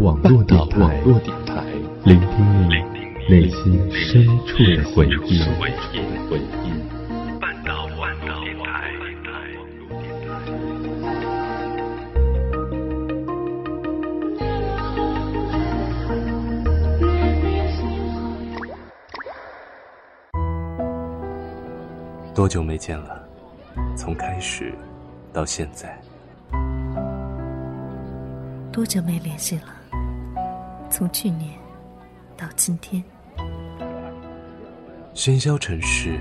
网络电台，聆听你内心深处的回忆。半岛网络电台。多久没见了？从开始到现在。多久没联系了？从去年到今天。喧嚣城市，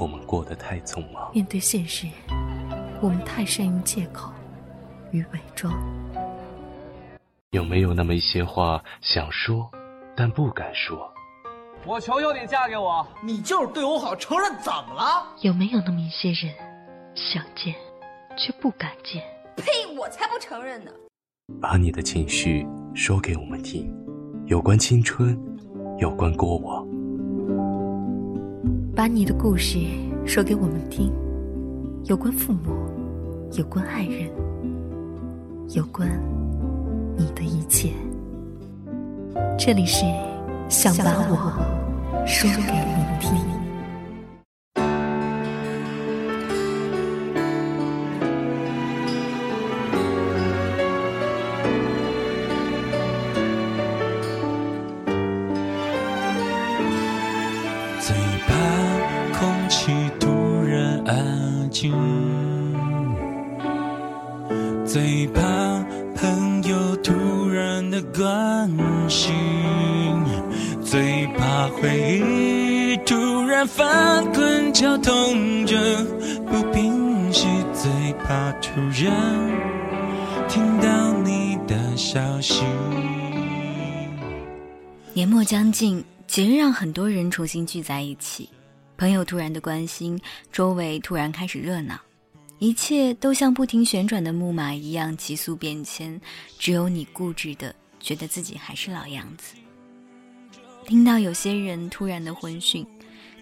我们过得太匆忙。面对现实，我们太善用借口与伪装。有没有那么一些话想说，但不敢说？我求求你嫁给我！你就是对我好，承认怎么了？有没有那么一些人，想见却不敢见？呸！我才不承认呢！把你的情绪说给我们听，有关青春，有关过往。把你的故事说给我们听，有关父母，有关爱人，有关你的一切。这里是想把我说给你听。最怕朋友突然的关心，最怕回忆突然翻滚绞痛着不平息，最怕突然听到你的消息。年末将近，节日让很多人重新聚在一起，朋友突然的关心，周围突然开始热闹。一切都像不停旋转的木马一样急速变迁，只有你固执的觉得自己还是老样子。听到有些人突然的婚讯，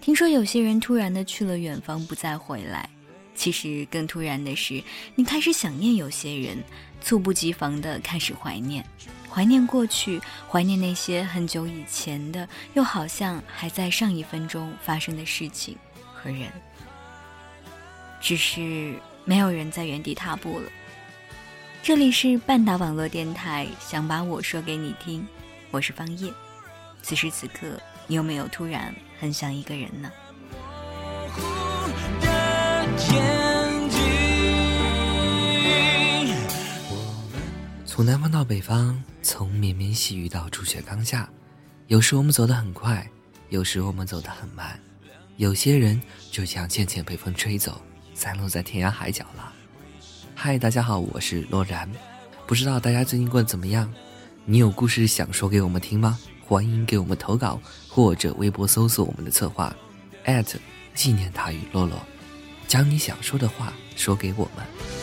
听说有些人突然的去了远方不再回来，其实更突然的是，你开始想念有些人，猝不及防的开始怀念，怀念过去，怀念那些很久以前的，又好像还在上一分钟发生的事情和人，只是。没有人在原地踏步了。这里是半岛网络电台，想把我说给你听，我是方叶。此时此刻，你有没有突然很想一个人呢？从南方到北方，从绵绵细雨到初雪刚下，有时我们走得很快，有时我们走得很慢，有些人就这样渐渐被风吹走。散落在天涯海角了。嗨，大家好，我是洛然。不知道大家最近过得怎么样？你有故事想说给我们听吗？欢迎给我们投稿，或者微博搜索我们的策划纪念他与洛洛，将你想说的话说给我们。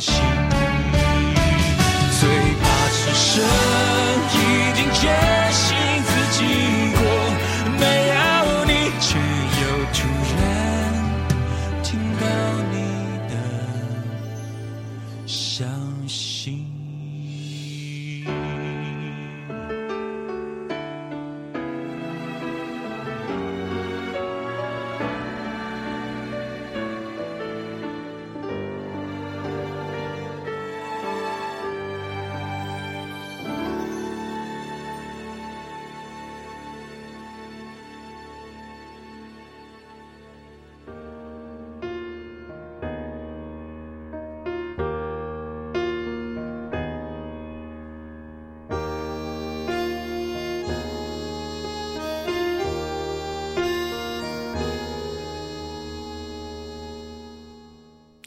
心。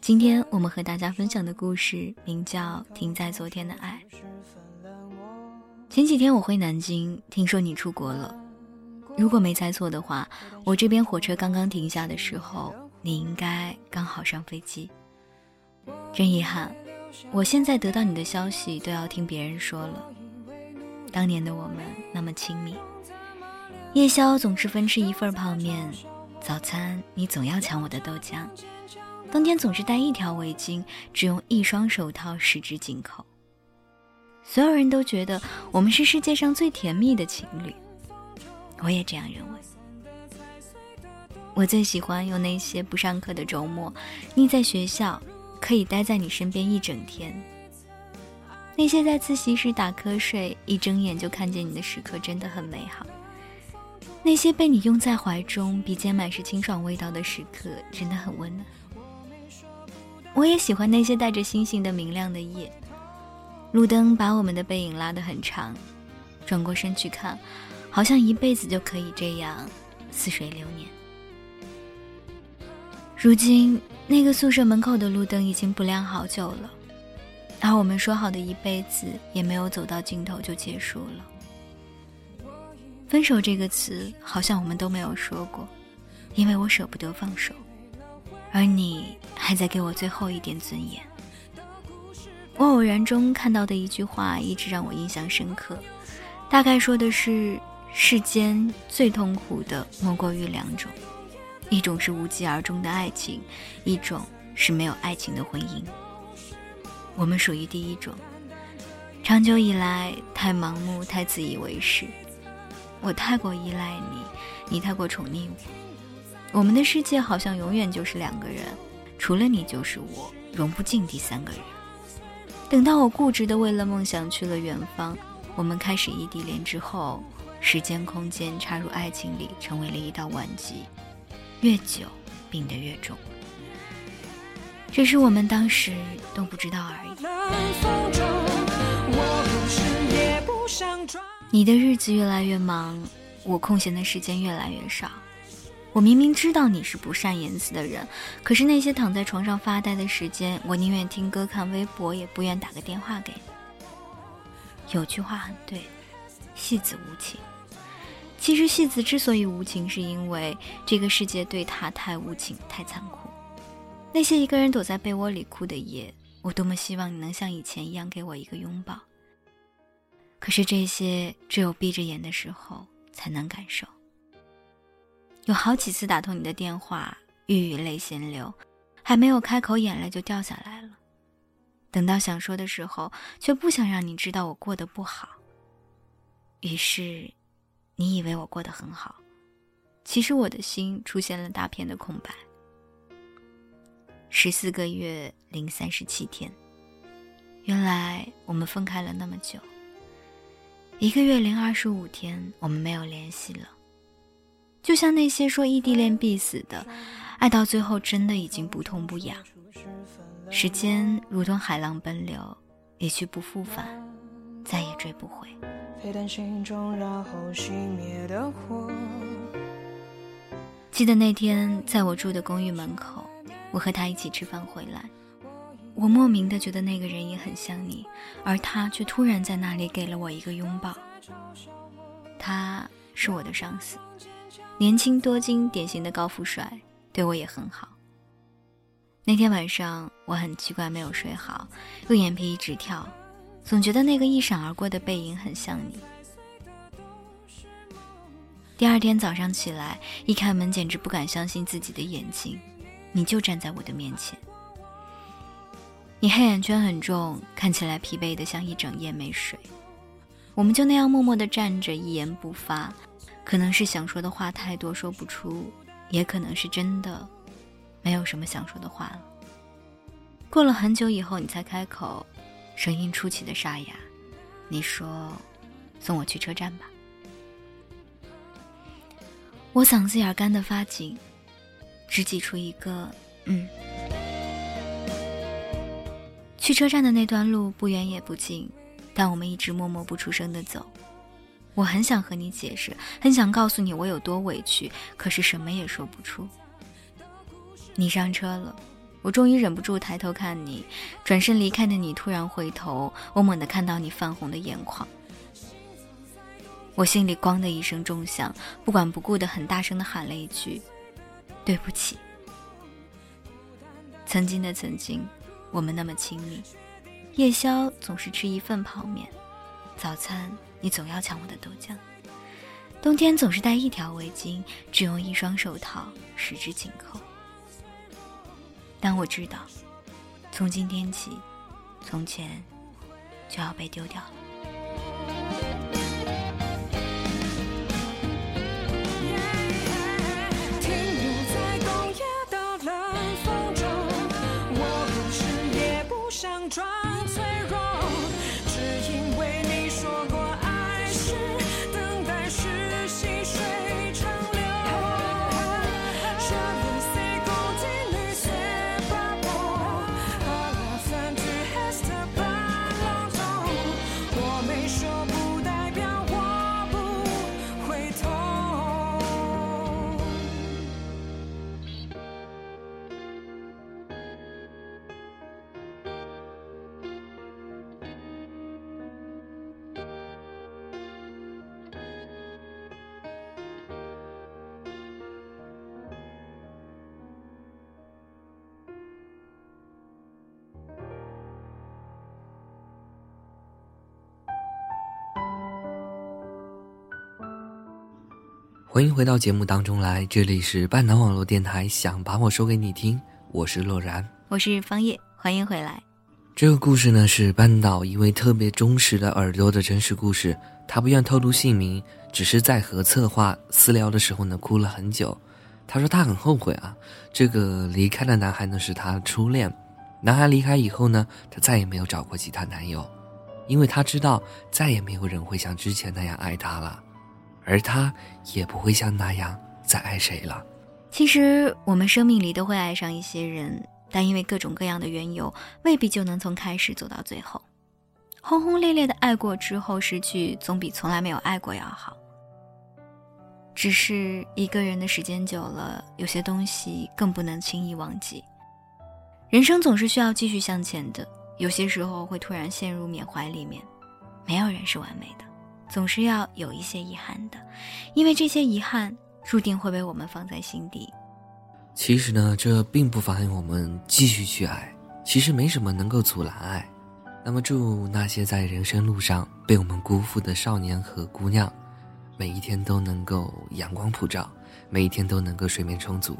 今天我们和大家分享的故事名叫《停在昨天的爱》。前几天我回南京，听说你出国了。如果没猜错的话，我这边火车刚刚停下的时候，你应该刚好上飞机。真遗憾，我现在得到你的消息都要听别人说了。当年的我们那么亲密，夜宵总是分吃一份泡面，早餐你总要抢我的豆浆。冬天总是戴一条围巾，只用一双手套十指紧扣。所有人都觉得我们是世界上最甜蜜的情侣，我也这样认为。我最喜欢用那些不上课的周末，腻在学校，可以待在你身边一整天。那些在自习室打瞌睡，一睁眼就看见你的时刻，真的很美好。那些被你拥在怀中，鼻尖满是清爽味道的时刻，真的很温暖。我也喜欢那些带着星星的明亮的夜，路灯把我们的背影拉得很长，转过身去看，好像一辈子就可以这样似水流年。如今，那个宿舍门口的路灯已经不亮好久了，而我们说好的一辈子也没有走到尽头就结束了。分手这个词，好像我们都没有说过，因为我舍不得放手。而你还在给我最后一点尊严。我偶然中看到的一句话，一直让我印象深刻，大概说的是：世间最痛苦的莫过于两种，一种是无疾而终的爱情，一种是没有爱情的婚姻。我们属于第一种，长久以来太盲目，太自以为是。我太过依赖你，你太过宠溺我。我们的世界好像永远就是两个人，除了你就是我，融不进第三个人。等到我固执的为了梦想去了远方，我们开始异地恋之后，时间空间插入爱情里，成为了一道顽疾，越久病得越重。只是我们当时都不知道而已。你的日子越来越忙，我空闲的时间越来越少。我明明知道你是不善言辞的人，可是那些躺在床上发呆的时间，我宁愿听歌看微博，也不愿打个电话给你。有句话很对，戏子无情。其实戏子之所以无情，是因为这个世界对他太无情、太残酷。那些一个人躲在被窝里哭的夜，我多么希望你能像以前一样给我一个拥抱。可是这些只有闭着眼的时候才能感受。有好几次打通你的电话，欲语泪先流，还没有开口，眼泪就掉下来了。等到想说的时候，却不想让你知道我过得不好。于是，你以为我过得很好，其实我的心出现了大片的空白。十四个月零三十七天，原来我们分开了那么久。一个月零二十五天，我们没有联系了。就像那些说异地恋必死的，爱到最后真的已经不痛不痒。时间如同海浪奔流，一去不复返，再也追不回。记得那天在我住的公寓门口，我和他一起吃饭回来，我莫名的觉得那个人也很像你，而他却突然在那里给了我一个拥抱。他是我的上司。年轻多金，典型的高富帅，对我也很好。那天晚上我很奇怪，没有睡好，右眼皮一直跳，总觉得那个一闪而过的背影很像你。第二天早上起来，一开门简直不敢相信自己的眼睛，你就站在我的面前。你黑眼圈很重，看起来疲惫的像一整夜没睡。我们就那样默默地站着，一言不发。可能是想说的话太多说不出，也可能是真的没有什么想说的话了。过了很久以后，你才开口，声音出奇的沙哑。你说：“送我去车站吧。”我嗓子眼干得发紧，只挤出一个“嗯”。去车站的那段路不远也不近，但我们一直默默不出声的走。我很想和你解释，很想告诉你我有多委屈，可是什么也说不出。你上车了，我终于忍不住抬头看你，转身离开的你突然回头，我猛地看到你泛红的眼眶。我心里咣的一声重响，不管不顾的很大声的喊了一句：“对不起。”曾经的曾经。我们那么亲密，夜宵总是吃一份泡面，早餐你总要抢我的豆浆，冬天总是带一条围巾，只用一双手套十指紧扣。但我知道，从今天起，从前就要被丢掉了。欢迎回到节目当中来，这里是半岛网络电台，想把我说给你听，我是洛然，我是方叶，欢迎回来。这个故事呢是半岛一位特别忠实的耳朵的真实故事，他不愿透露姓名，只是在和策划私聊的时候呢哭了很久。他说他很后悔啊，这个离开的男孩呢是他初恋，男孩离开以后呢，他再也没有找过其他男友，因为他知道再也没有人会像之前那样爱他了。而他也不会像那样再爱谁了。其实我们生命里都会爱上一些人，但因为各种各样的缘由，未必就能从开始走到最后。轰轰烈烈的爱过之后，失去总比从来没有爱过要好。只是一个人的时间久了，有些东西更不能轻易忘记。人生总是需要继续向前的，有些时候会突然陷入缅怀里面。没有人是完美的。总是要有一些遗憾的，因为这些遗憾注定会被我们放在心底。其实呢，这并不妨碍我们继续去爱。其实没什么能够阻拦爱。那么，祝那些在人生路上被我们辜负的少年和姑娘，每一天都能够阳光普照，每一天都能够睡眠充足。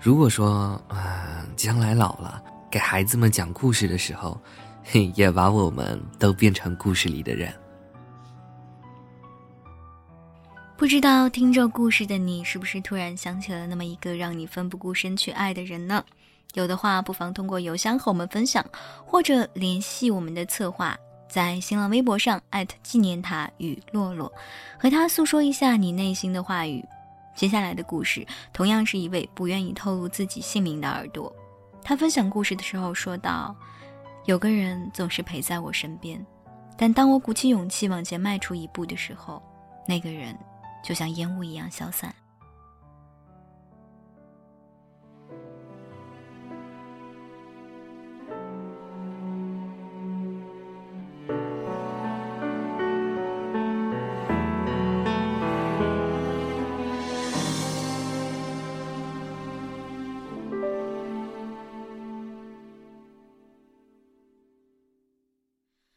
如果说啊，将来老了，给孩子们讲故事的时候，嘿也把我们都变成故事里的人。不知道听着故事的你，是不是突然想起了那么一个让你奋不顾身去爱的人呢？有的话，不妨通过邮箱和我们分享，或者联系我们的策划，在新浪微博上艾特纪念塔与洛洛，和他诉说一下你内心的话语。接下来的故事，同样是一位不愿意透露自己姓名的耳朵，他分享故事的时候说道：“有个人总是陪在我身边，但当我鼓起勇气往前迈出一步的时候，那个人。”就像烟雾一样消散。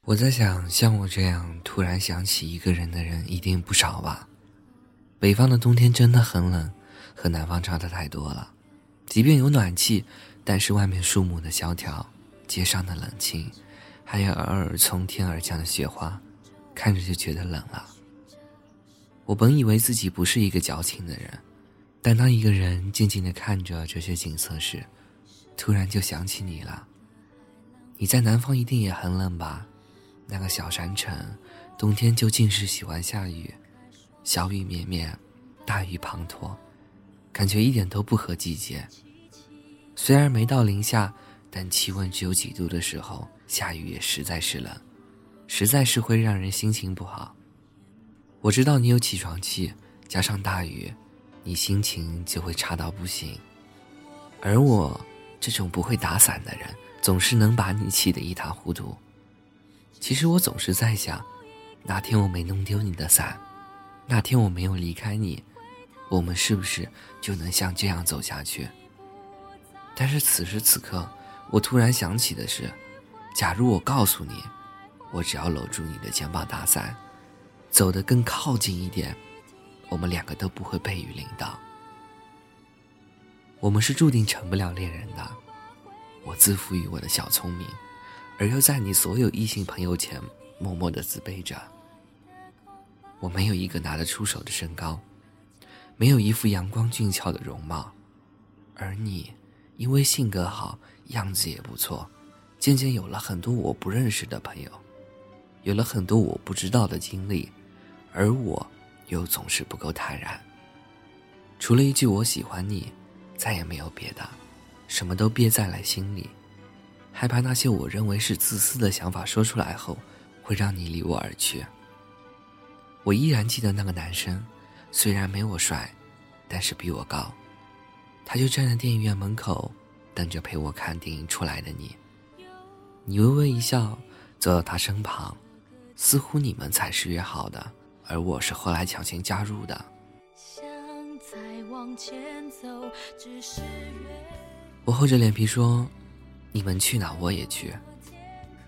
我在想像我这样突然想起一个人的人一定不少吧。北方的冬天真的很冷，和南方差的太多了。即便有暖气，但是外面树木的萧条，街上的冷清，还有偶尔从天而降的雪花，看着就觉得冷了。我本以为自己不是一个矫情的人，但当一个人静静的看着这些景色时，突然就想起你了。你在南方一定也很冷吧？那个小山城，冬天就尽是喜欢下雨。小雨绵绵，大雨滂沱，感觉一点都不合季节。虽然没到零下，但气温只有几度的时候，下雨也实在是冷，实在是会让人心情不好。我知道你有起床气，加上大雨，你心情就会差到不行。而我这种不会打伞的人，总是能把你气得一塌糊涂。其实我总是在想，哪天我没弄丢你的伞。那天我没有离开你，我们是不是就能像这样走下去？但是此时此刻，我突然想起的是，假如我告诉你，我只要搂住你的肩膀打伞，走得更靠近一点，我们两个都不会被雨淋到。我们是注定成不了恋人的。我自负于我的小聪明，而又在你所有异性朋友前默默的自卑着。我没有一个拿得出手的身高，没有一副阳光俊俏的容貌，而你，因为性格好，样子也不错，渐渐有了很多我不认识的朋友，有了很多我不知道的经历，而我，又总是不够坦然。除了一句我喜欢你，再也没有别的，什么都憋在了心里，害怕那些我认为是自私的想法说出来后，会让你离我而去。我依然记得那个男生，虽然没我帅，但是比我高。他就站在电影院门口，等着陪我看电影出来的你。你微微一笑，走到他身旁，似乎你们才是约好的，而我是后来强行加入的。我厚着脸皮说：“你们去哪我也去。”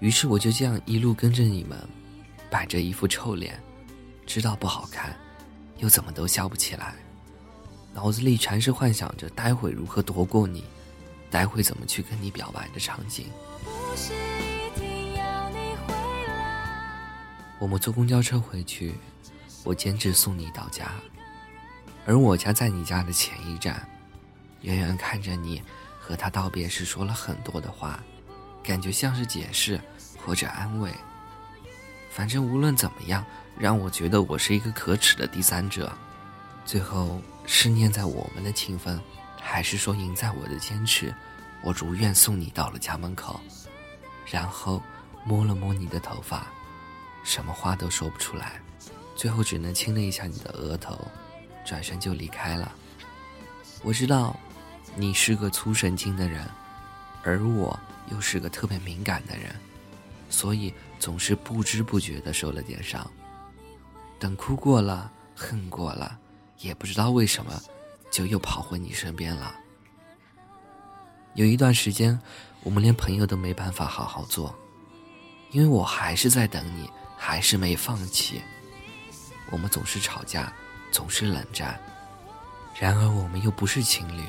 于是我就这样一路跟着你们，摆着一副臭脸。知道不好看，又怎么都笑不起来，脑子里全是幻想着待会如何夺过你，待会怎么去跟你表白的场景。我们坐公交车回去，我坚持送你到家，而我家在你家的前一站，远远看着你和他道别时说了很多的话，感觉像是解释或者安慰。反正无论怎么样。让我觉得我是一个可耻的第三者，最后是念在我们的情分，还是说赢在我的坚持？我如愿送你到了家门口，然后摸了摸你的头发，什么话都说不出来，最后只能亲了一下你的额头，转身就离开了。我知道，你是个粗神经的人，而我又是个特别敏感的人，所以总是不知不觉的受了点伤。等哭过了，恨过了，也不知道为什么，就又跑回你身边了。有一段时间，我们连朋友都没办法好好做，因为我还是在等你，还是没放弃。我们总是吵架，总是冷战，然而我们又不是情侣。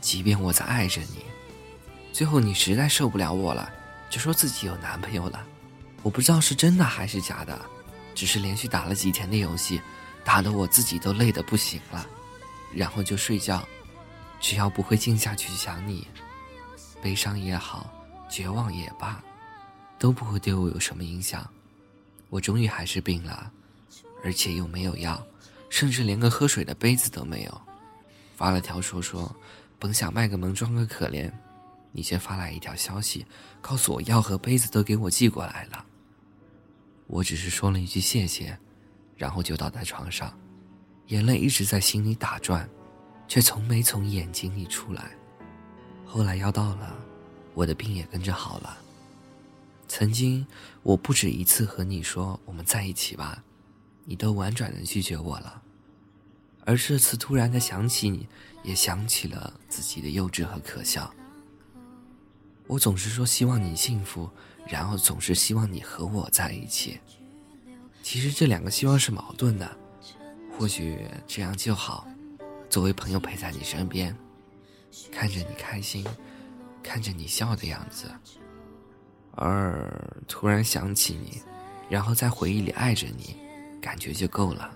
即便我在爱着你，最后你实在受不了我了，就说自己有男朋友了。我不知道是真的还是假的。只是连续打了几天的游戏，打得我自己都累得不行了，然后就睡觉。只要不会静下去想你，悲伤也好，绝望也罢，都不会对我有什么影响。我终于还是病了，而且又没有药，甚至连个喝水的杯子都没有。发了条说说，本想卖个萌装个可怜，你却发来一条消息，告诉我药和杯子都给我寄过来了。我只是说了一句谢谢，然后就倒在床上，眼泪一直在心里打转，却从没从眼睛里出来。后来药到了，我的病也跟着好了。曾经我不止一次和你说我们在一起吧，你都婉转的拒绝我了。而这次突然的想起你，也想起了自己的幼稚和可笑。我总是说希望你幸福。然后总是希望你和我在一起。其实这两个希望是矛盾的，或许这样就好，作为朋友陪在你身边，看着你开心，看着你笑的样子，而突然想起你，然后在回忆里爱着你，感觉就够了。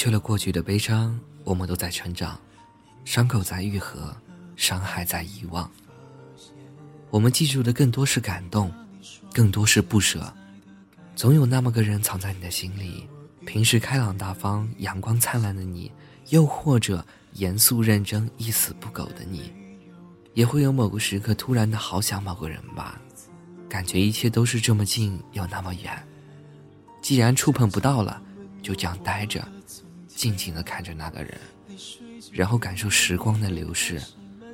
去了过去的悲伤，我们都在成长，伤口在愈合，伤害在遗忘。我们记住的更多是感动，更多是不舍。总有那么个人藏在你的心里，平时开朗大方、阳光灿烂的你，又或者严肃认真、一丝不苟的你，也会有某个时刻突然的好想某个人吧，感觉一切都是这么近又那么远。既然触碰不到了，就这样待着。静静地看着那个人，然后感受时光的流逝。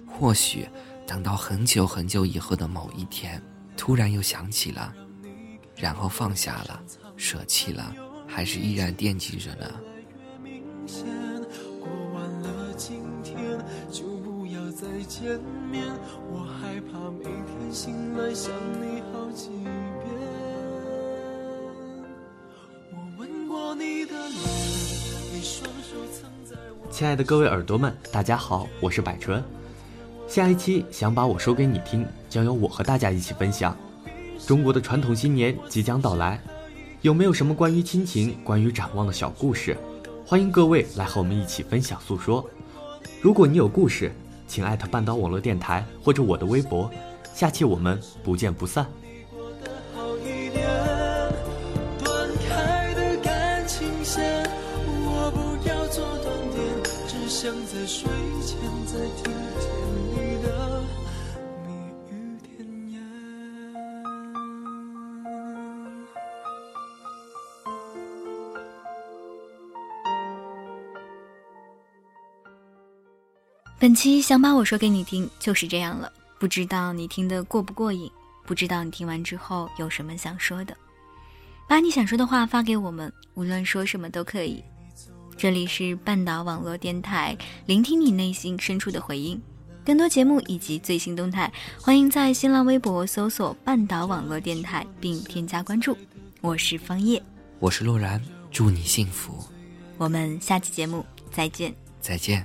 或许等到很久很久以后的某一天，突然又想起了，然后放下了，舍弃了，还是依然惦记着呢。再见面我害怕每天醒来想你好几遍。我吻过你的脸亲爱的各位耳朵们，大家好，我是百春。下一期想把我说给你听，将由我和大家一起分享。中国的传统新年即将到来，有没有什么关于亲情、关于展望的小故事？欢迎各位来和我们一起分享诉说。如果你有故事，请艾特半岛网络电台或者我的微博。下期我们不见不散。本期想把我说给你听就是这样了，不知道你听得过不过瘾，不知道你听完之后有什么想说的，把你想说的话发给我们，无论说什么都可以。这里是半岛网络电台，聆听你内心深处的回应。更多节目以及最新动态，欢迎在新浪微博搜索“半岛网络电台”并添加关注。我是方叶，我是洛然，祝你幸福。我们下期节目再见。再见。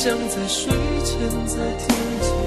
像在睡前在天际